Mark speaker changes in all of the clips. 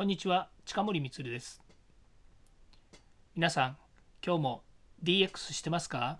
Speaker 1: こんにちは近森光です。皆さん今日も DX してますか？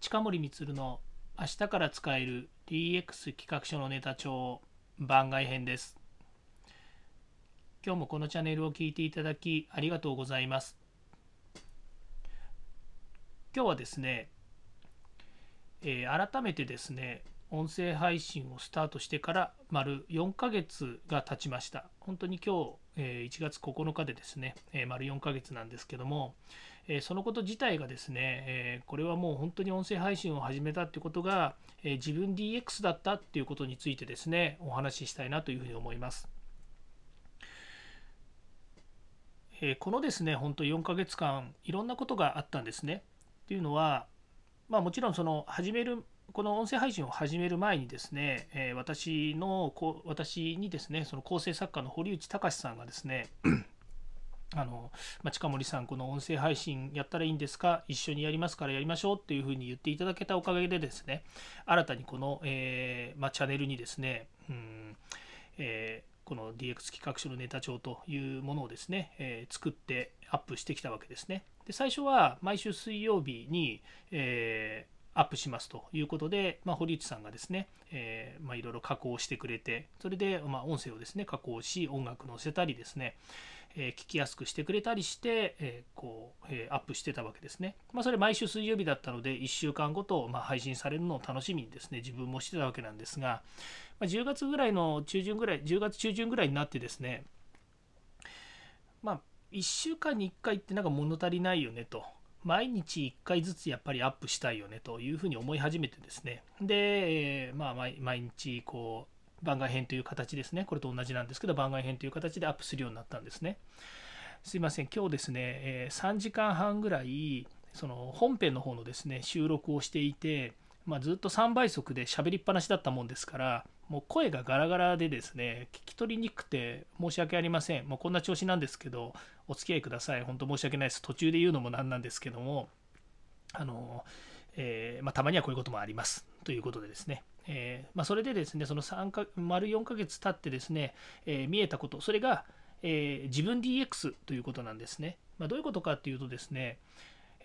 Speaker 1: 近森光の明日から使える DX 企画書のネタ帳番外編です。今日もこのチャンネルを聞いていただきありがとうございます。今日はですね、えー、改めてですね音声配信をスタートしてから丸4ヶ月が経ちました。本当に今日、え1月9日でですね、え丸4ヶ月なんですけども、えそのこと自体がですね、えこれはもう本当に音声配信を始めたってことが、え自分 DX だったっていうことについてですね、お話ししたいなというふうに思います。えこのですね、本当4ヶ月間、いろんなことがあったんですね。っていうのは、まあ、もちろんその始めるこの音声配信を始める前にですね、えー、私のこ私にですねその構成作家の堀内隆さんがですね あの、まあ、近森さん、この音声配信やったらいいんですか？一緒にやりますからやりましょうっていうふうに言っていただけたおかげでですね、新たにこの、えー、まあ、チャンネルにですね、うんえー、この DX 企画書のネタ帳というものをですね、えー、作ってアップしてきたわけですね。で最初は毎週水曜日に、えアップしますということで、まあ、堀内さんがですね、え、ま、いろいろ加工してくれて、それで、まあ、音声をですね、加工し、音楽載せたりですね、えー、聞きやすくしてくれたりして、えー、こう、えアップしてたわけですね。まあ、それ毎週水曜日だったので、1週間ごと、ま配信されるのを楽しみにですね、自分もしてたわけなんですが、ま10月ぐらいの中旬ぐらい、10月中旬ぐらいになってですね、まあ、1週間に1回ってなんか物足りないよねと。毎日1回ずつやっぱりアップしたいよねというふうに思い始めてですね。で、まあ、毎日こう番外編という形ですね。これと同じなんですけど番外編という形でアップするようになったんですね。すいません。今日ですね3時間半ぐらいその本編の方のですね収録をしていてまあ、ずっと3倍速で喋りっぱなしだったもんですからもう声がガラガラでですね聞き取りにくくて申し訳ありません。もうこんな調子なんですけどお付き合いください。本当申し訳ないです。途中で言うのもなんなんですけどもあの、えー、まあ、たまにはこういうこともあります。ということでですね。えー、まあ、それでですねその3か丸4ヶ月経ってですね、えー、見えたことそれが、え自分 DX ということなんですね、まあ、どういうことかっていうとですね、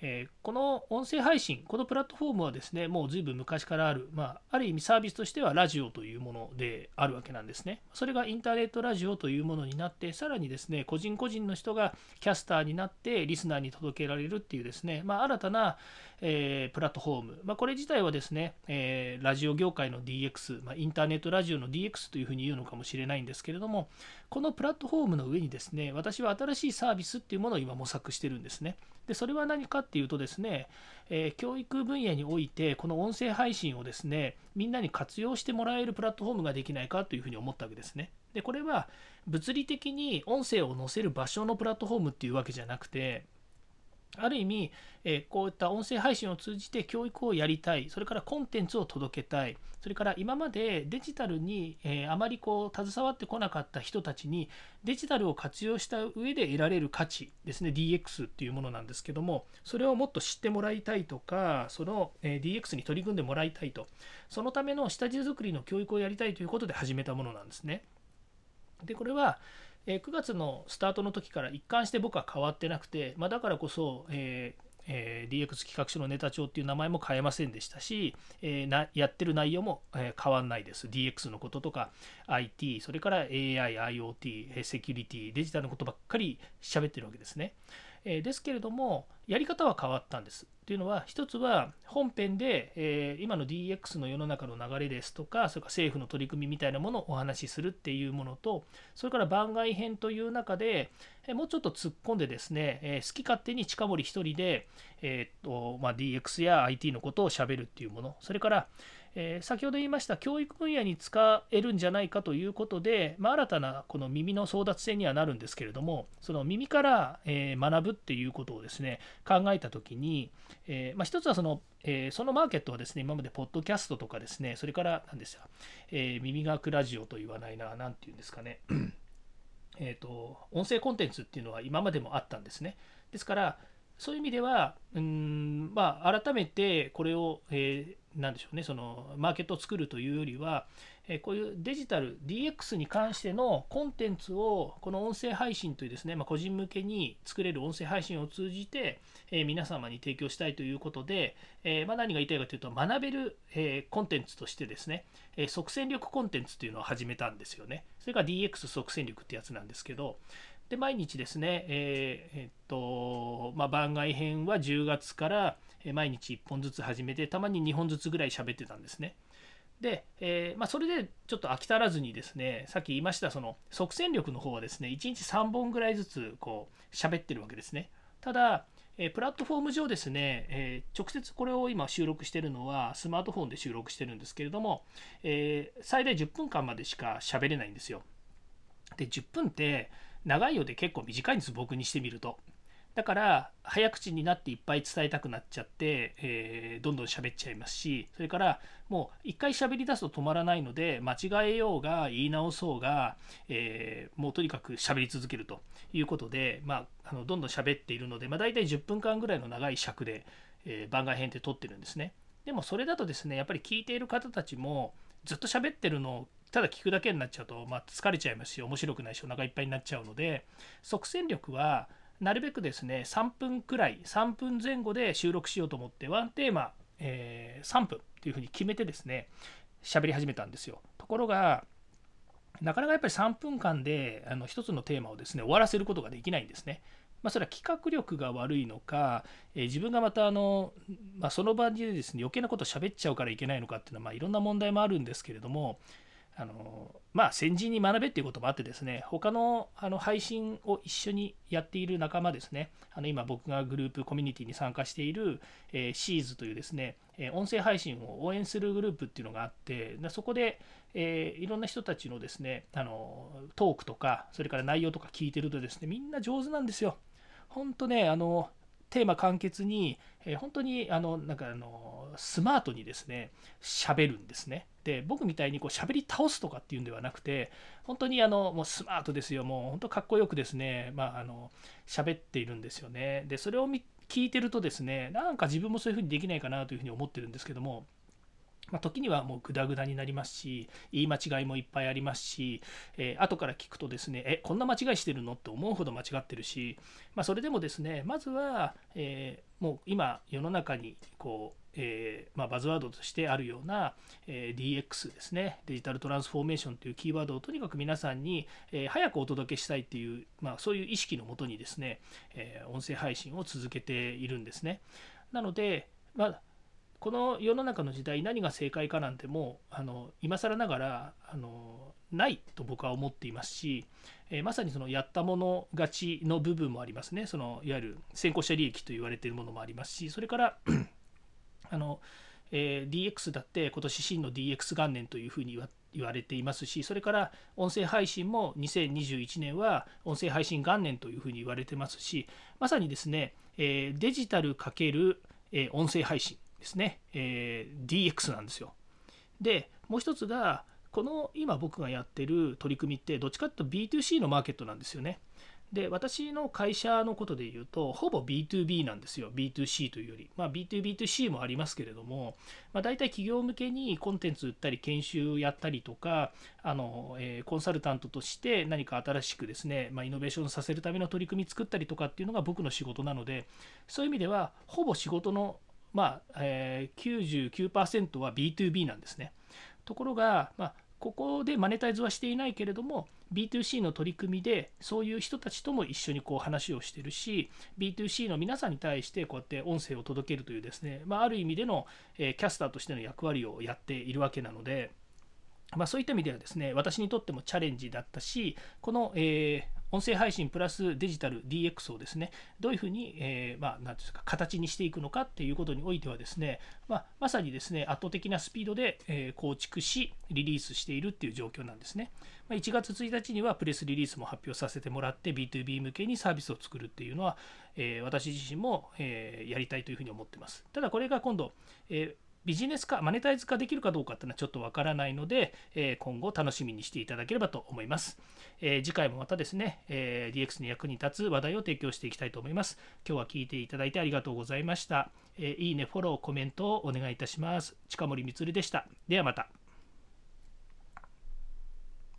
Speaker 1: えー、この音声配信、このプラットフォームはですね、もう随分昔からある、まあ、ある意味サービスとしてはラジオというものであるわけなんですね。それがインターネットラジオというものになって、さらにですね、個人個人の人がキャスターになってリスナーに届けられるっていうですね、まあ、新たな、えー、プラットフォーム、まあ、これ自体はですね、えー、ラジオ業界の DX、まあ、インターネットラジオの DX というふうに言うのかもしれないんですけれども、このプラットフォームの上にですね、私は新しいサービスっていうものを今模索してるんですね。で、それは何かっていうとですね、え、教育分野において、この音声配信をですね、みんなに活用してもらえるプラットフォームができないかというふうに思ったわけですね。で、これは物理的に音声を載せる場所のプラットフォームっていうわけじゃなくて、ある意味、えこういった音声配信を通じて教育をやりたい、それからコンテンツを届けたい、それから今までデジタルに、えあまりこう携わってこなかった人たちにデジタルを活用した上で得られる価値ですね、DX っていうものなんですけども、それをもっと知ってもらいたいとか、そのえ DX に取り組んでもらいたいと、そのための下地作りの教育をやりたいということで始めたものなんですね。で、これは、え9月のスタートの時から一貫して僕は変わってなくて、まあ、だからこそ、えーえー、DX 企画書のネタ帳っていう名前も変えませんでしたし、えー、なやってる内容も、えー、変わんないです。DX のこととか IT、それから AI、IoT、セキュリティ、デジタルのことばっかり喋ってるわけですね。えですけれども、やり方は変わったんです。ていうのは、一つは本編で、え今の DX の世の中の流れですとか、それから政府の取り組みみたいなものをお話しするっていうものと、それから番外編という中で、えもうちょっと突っ込んでですね、え好き勝手に近森1人で、えーとまあ、DX や IT のことをしゃべるっていうもの、それから、えー、先ほど言いました教育分野に使えるんじゃないかということで、まあ、新たなこの耳の争奪戦にはなるんですけれどもその耳から、えー、学ぶっていうことをですね考えた時に、えー、まあ、一つはその、えそのマーケットはですね今までポッドキャストとかですねそれから何ですよ、え耳学ラジオと言わないな何て言うんですかね。えと音声コンテンツっていうのは今までもあったんですね。ですからそういう意味では、うんまあ、改めてこれを、えなんでしょうねそのマーケットを作るというよりは、えこういうデジタル DX に関してのコンテンツをこの音声配信というですね、まあ、個人向けに作れる音声配信を通じて、え皆様に提供したいということで、えまあ、何が言いたいかというと学べる、えコンテンツとしてですね、え即戦力コンテンツというのを始めたんですよね。それが DX 即戦力ってやつなんですけど、で毎日ですね、えー、えっとまあ、番外編は10月から毎日1本ずつ始めてたまに2本ずつぐらい喋ってたんですね。で、えー、まあ、それでちょっと飽き足らずにですねさっき言いましたその即戦力の方はですね1日3本ぐらいずつこう喋ってるわけですね。ただ、え、プラットフォーム上ですね、え、直接これを今収録してるのはスマートフォンで収録してるんですけれども、え最大10分間までしか喋れないんですよ。で10分って長いようで結構短いんです僕にしてみると。だから早口になっていっぱい伝えたくなっちゃって、えー、どんどん喋っちゃいますしそれからもう一回喋り出すと止まらないので間違えようが言い直そうが、えー、もうとにかく喋り続けるということで、まあ、あのどんどん喋っているので、まあ、大体10分間ぐらいの長い尺で、えー、番外編って撮ってるんですね。でもそれだとですねやっぱり聞いている方たちもずっと喋ってるのをただ聞くだけになっちゃうと、まあ、疲れちゃいますし面白くないしお腹いっぱいになっちゃうので即戦力はなるべくですね3分くらい3分前後で収録しようと思ってワンテーマ、えー、3分っていうふうに決めてですね喋り始めたんですよところがなかなかやっぱり3分間であの1つのテーマをですね終わらせることができないんですね。まあ、それは企画力が悪いのか、えー、自分がまたあの、まあ、その場でですね余計なこと喋っちゃうからいけないのかっていうのは、まあ、いろんな問題もあるんですけれどもあのまあ先人に学べっていうこともあってですね他のあの配信を一緒にやっている仲間ですねあの今僕がグループコミュニティに参加している、えー、シーズというですね、え、音声配信を応援するグループっていうのがあってでそこで、えー、いろんな人たちのですねあのトークとかそれから内容とか聞いてるとですねみんな上手なんですよ。本当ねあのテーマ簡潔に、えー、本当にあのなんかあのスマートにですね喋るんですね。で僕みたいにこう喋り倒すとかっていうんではなくて本当にあのもうスマートですよもう本当かっこよくですねまああの喋っているんですよね。でそれを聞いてるとですねなんか自分もそういうふうにできないかなというふうに思ってるんですけどもまあ、時にはもうグダグダになりますし言い間違いもいっぱいありますし、えー、後から聞くとですねえこんな間違いしてるの？って思うほど間違ってるし、まあ、それでもですねまずは、えー、もう今世の中にこうえー、まあ、バズワードとしてあるような、え、DX ですねデジタルトランスフォーメーションというキーワードをとにかく皆さんに、え、早くお届けしたいっていう、まあ、そういう意識のもとにですね、え音声配信を続けているんですね。なので、まあ、この世の中の時代何が正解かなんてもうあの今更ながらあのないと僕は思っていますし、えー、まさにそのやったもの勝ちの部分もありますね。そのいわゆる先行者利益と言われているものもありますしそれから あの、えー、DX だって今年真の DX 元年というふうに言われていますしそれから音声配信も2021年は音声配信元年というふうに言われてますしまさにですね、えー、デジタル×、え、音声配信ですね、えー、DX なんですよ。でもう一つがこの今僕がやってる取り組みってどっちかっていうと B2C のマーケットなんですよね。で私の会社のことで言うとほぼ B2B なんですよ B2C というより、まあ、B2B2C もありますけれども、まあ、大体企業向けにコンテンツ売ったり研修やったりとかあの、えー、コンサルタントとして何か新しくですね、まあ、イノベーションさせるための取り組み作ったりとかっていうのが僕の仕事なのでそういう意味ではほぼ仕事のまあえー、99%は B2B なんですね。ところが、まあ、ここでマネタイズはしていないけれども B2C の取り組みでそういう人たちとも一緒にこう話をしてるし B2C の皆さんに対してこうやって音声を届けるというですね、まあ、ある意味での、えー、キャスターとしての役割をやっているわけなので、まあ、そういった意味ではですね私にとってもチャレンジだったしこの、えー、音声配信プラスデジタル DX をですね、どういうふうに、えー、まあ、なんですか、形にしていくのかっていうことにおいてはですね、まあ、まさにですね、圧倒的なスピードで、えー、構築し、リリースしているっていう状況なんですね。まあ、1月1日にはプレスリリースも発表させてもらって、B2B 向けにサービスを作るっていうのは、えー、私自身も、えやりたいというふうに思ってます。ただ、これが今度、えビジネス化マネタイズ化できるかどうかっていうのはちょっとわからないので、え今後楽しみにしていただければと思います、え次回もまたですね、え DX に役に立つ話題を提供していきたいと思います。今日は聞いていただいてありがとうございました、えいいねフォローコメントをお願いいたします。近森光でした。ではまた。